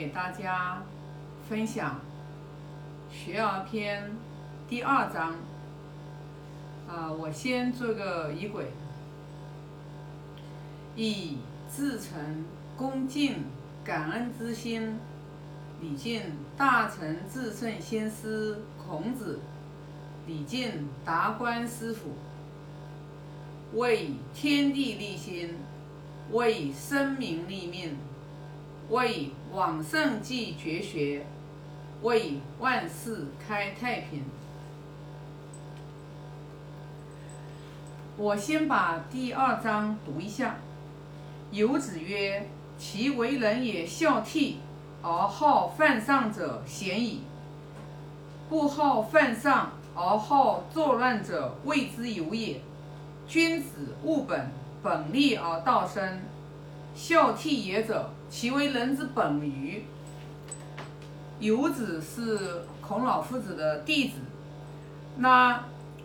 给大家分享《学而篇》第二章。啊，我先做个仪轨，以至诚、恭敬、感恩之心，礼敬大成至圣先师孔子，礼敬达观师傅，为天地立心，为生民立命。为往圣继绝学，为万世开太平。我先把第二章读一下。有子曰：“其为人也孝悌，而好犯上者鲜矣；不好犯上而好作乱者，谓之有也。君子务本，本立而道生。孝悌也者。”其为人之本于。游子是孔老夫子的弟子。那《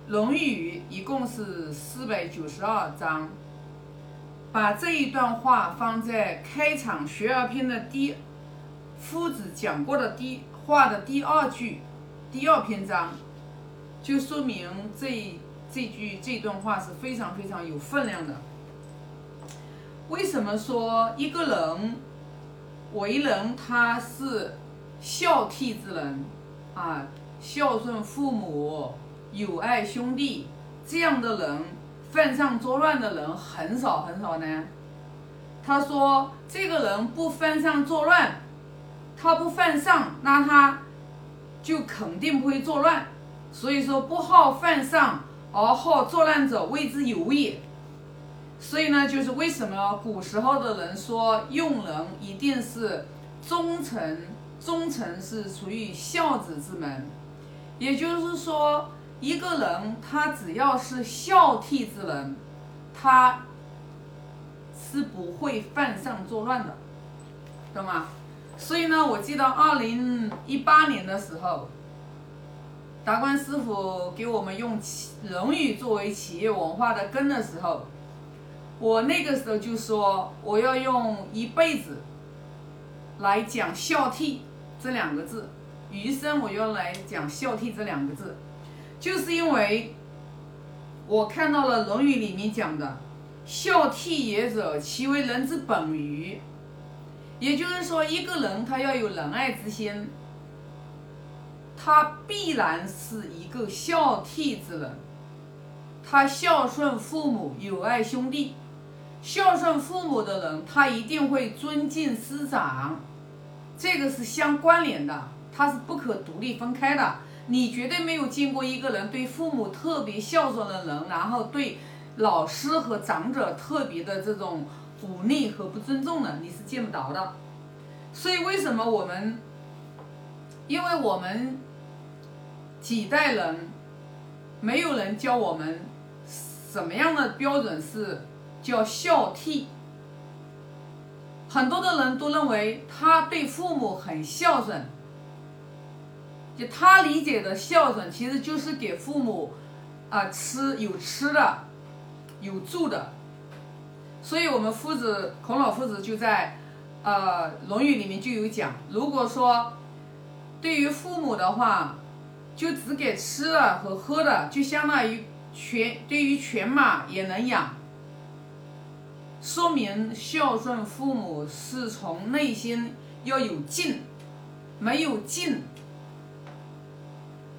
论语》一共是四百九十二章，把这一段话放在开场《学而篇》的第夫子讲过的第话的第二句、第二篇章，就说明这这句这段话是非常非常有分量的。为什么说一个人？为人他是孝悌之人啊，孝顺父母，友爱兄弟，这样的人犯上作乱的人很少很少呢。他说，这个人不犯上作乱，他不犯上，那他就肯定不会作乱。所以说，不好犯上而好作乱者，谓之有也。所以呢，就是为什么古时候的人说用人一定是忠诚，忠诚是属于孝子之门。也就是说，一个人他只要是孝悌之人，他是不会犯上作乱的，懂吗？所以呢，我记得二零一八年的时候，达观师傅给我们用《论语》作为企业文化的根的时候。我那个时候就说，我要用一辈子来讲孝悌这两个字，余生我要来讲孝悌这两个字，就是因为我看到了《论语》里面讲的“孝悌也者，其为人之本于”，也就是说，一个人他要有仁爱之心，他必然是一个孝悌之人，他孝顺父母，友爱兄弟。孝顺父母的人，他一定会尊敬师长，这个是相关联的，它是不可独立分开的。你绝对没有见过一个人对父母特别孝顺的人，然后对老师和长者特别的这种忤逆和不尊重的，你是见不着的。所以为什么我们？因为我们几代人没有人教我们什么样的标准是。叫孝悌，很多的人都认为他对父母很孝顺，就他理解的孝顺，其实就是给父母啊吃有吃的，有住的。所以，我们夫子孔老夫子就在呃《论语》里面就有讲，如果说对于父母的话，就只给吃的和喝的，就相当于全对于犬马也能养。说明孝顺父母是从内心要有敬，没有敬，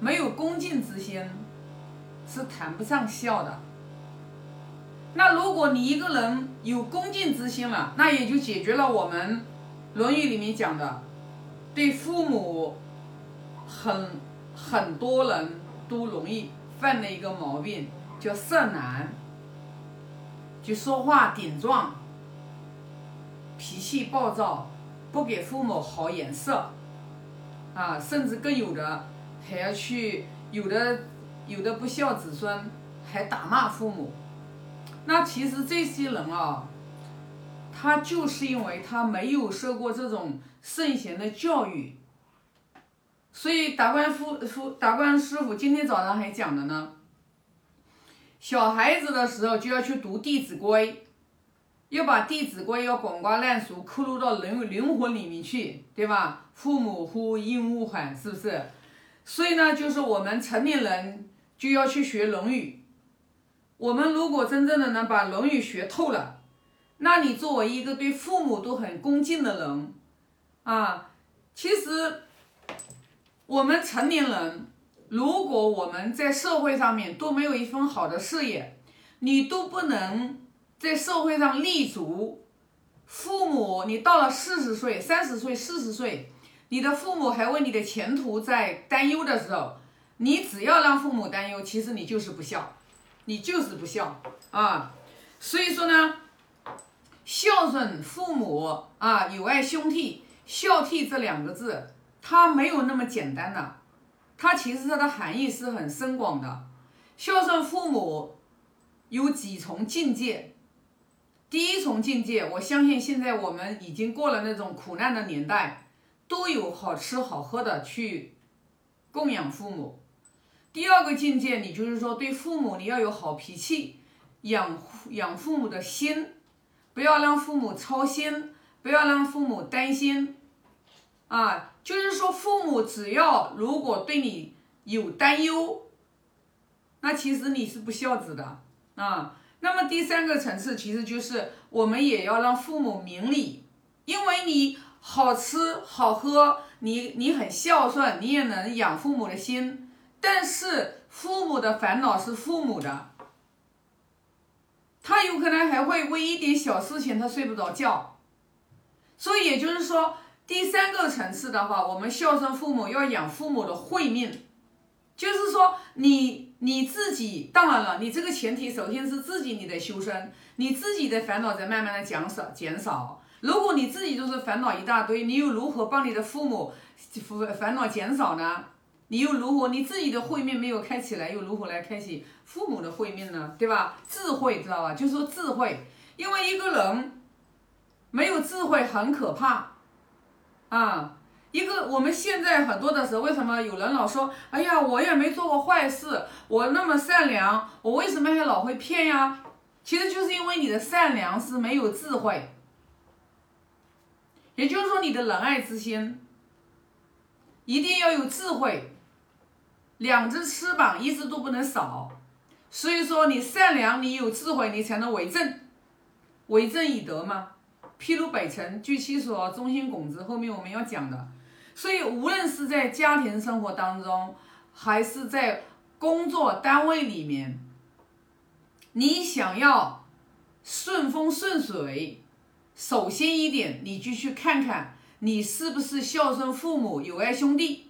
没有恭敬之心，是谈不上孝的。那如果你一个人有恭敬之心了，那也就解决了我们《论语》里面讲的，对父母很很多人都容易犯的一个毛病，叫色难。就说话顶撞，脾气暴躁，不给父母好眼色，啊，甚至更有的还要去，有的有的不孝子孙，还打骂父母。那其实这些人啊，他就是因为他没有受过这种圣贤的教育，所以达观夫夫达观师傅今天早上还讲的呢。小孩子的时候就要去读《弟子规》，要把《弟子规》要滚瓜烂熟，刻入到人灵魂里面去，对吧？父母呼，应勿缓，是不是？所以呢，就是我们成年人就要去学《论语》。我们如果真正的能把《论语》学透了，那你作为一个对父母都很恭敬的人，啊，其实我们成年人，如果我们在社会上面都没有一份好的事业，你都不能。在社会上立足，父母，你到了四十岁、三十岁、四十岁，你的父母还为你的前途在担忧的时候，你只要让父母担忧，其实你就是不孝，你就是不孝啊。所以说呢，孝顺父母啊，友爱兄弟，孝悌这两个字，它没有那么简单的，它其实它的含义是很深广的。孝顺父母有几重境界。第一重境界，我相信现在我们已经过了那种苦难的年代，都有好吃好喝的去供养父母。第二个境界，你就是说对父母你要有好脾气，养养父母的心，不要让父母操心，不要让父母担心，啊，就是说父母只要如果对你有担忧，那其实你是不孝子的啊。那么第三个层次，其实就是我们也要让父母明理，因为你好吃好喝，你你很孝顺，你也能养父母的心，但是父母的烦恼是父母的，他有可能还会为一点小事情他睡不着觉，所以也就是说，第三个层次的话，我们孝顺父母要养父母的慧命，就是说你。你自己当然了，你这个前提首先是自己你的修身，你自己的烦恼在慢慢的减少减少。如果你自己就是烦恼一大堆，你又如何帮你的父母烦烦恼减少呢？你又如何你自己的慧命没有开起来，又如何来开启父母的慧命呢？对吧？智慧知道吧？就是说智慧，因为一个人没有智慧很可怕啊。一个我们现在很多的时候，为什么有人老说，哎呀，我也没做过坏事，我那么善良，我为什么还老会骗呀？其实就是因为你的善良是没有智慧，也就是说你的仁爱之心一定要有智慧，两只翅膀一只都不能少。所以说你善良，你有智慧，你才能为政，为政以德嘛。譬如北辰，据其所，中心拱子，后面我们要讲的。所以，无论是在家庭生活当中，还是在工作单位里面，你想要顺风顺水，首先一点，你就去看看你是不是孝顺父母、友爱兄弟。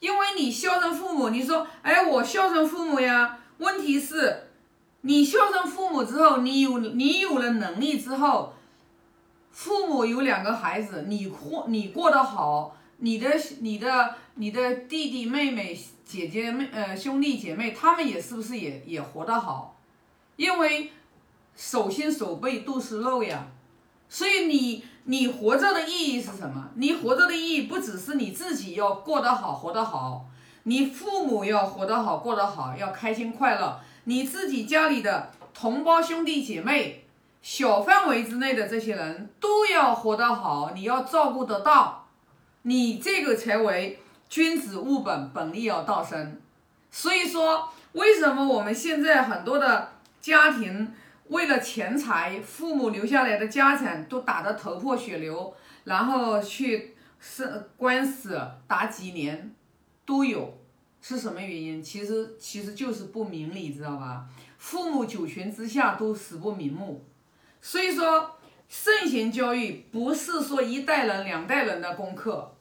因为你孝顺父母，你说，哎，我孝顺父母呀。问题是，你孝顺父母之后，你有你有了能力之后，父母有两个孩子，你过你过得好。你的、你的、你的弟弟妹妹、姐姐妹呃兄弟姐妹，他们也是不是也也活得好？因为手心手背都是肉呀，所以你你活着的意义是什么？你活着的意义不只是你自己要过得好、活得好，你父母要活得好、过得好，要开心快乐，你自己家里的同胞兄弟姐妹、小范围之内的这些人都要活得好，你要照顾得到。你这个才为君子务本，本立要道生。所以说，为什么我们现在很多的家庭为了钱财，父母留下来的家产都打得头破血流，然后去是官司打几年都有，是什么原因？其实其实就是不明理，知道吧？父母九泉之下都死不瞑目。所以说。圣贤教育不是说一代人、两代人的功课，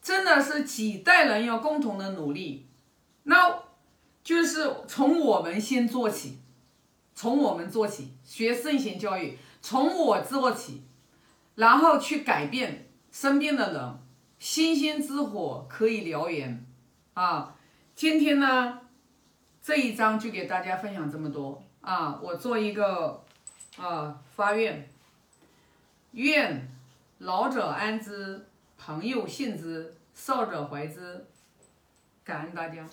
真的是几代人要共同的努力。那就是从我们先做起，从我们做起，学圣贤教育，从我做起，然后去改变身边的人。星星之火可以燎原啊！今天呢，这一章就给大家分享这么多啊！我做一个。啊！发愿，愿老者安之，朋友信之，少者怀之。感恩大家。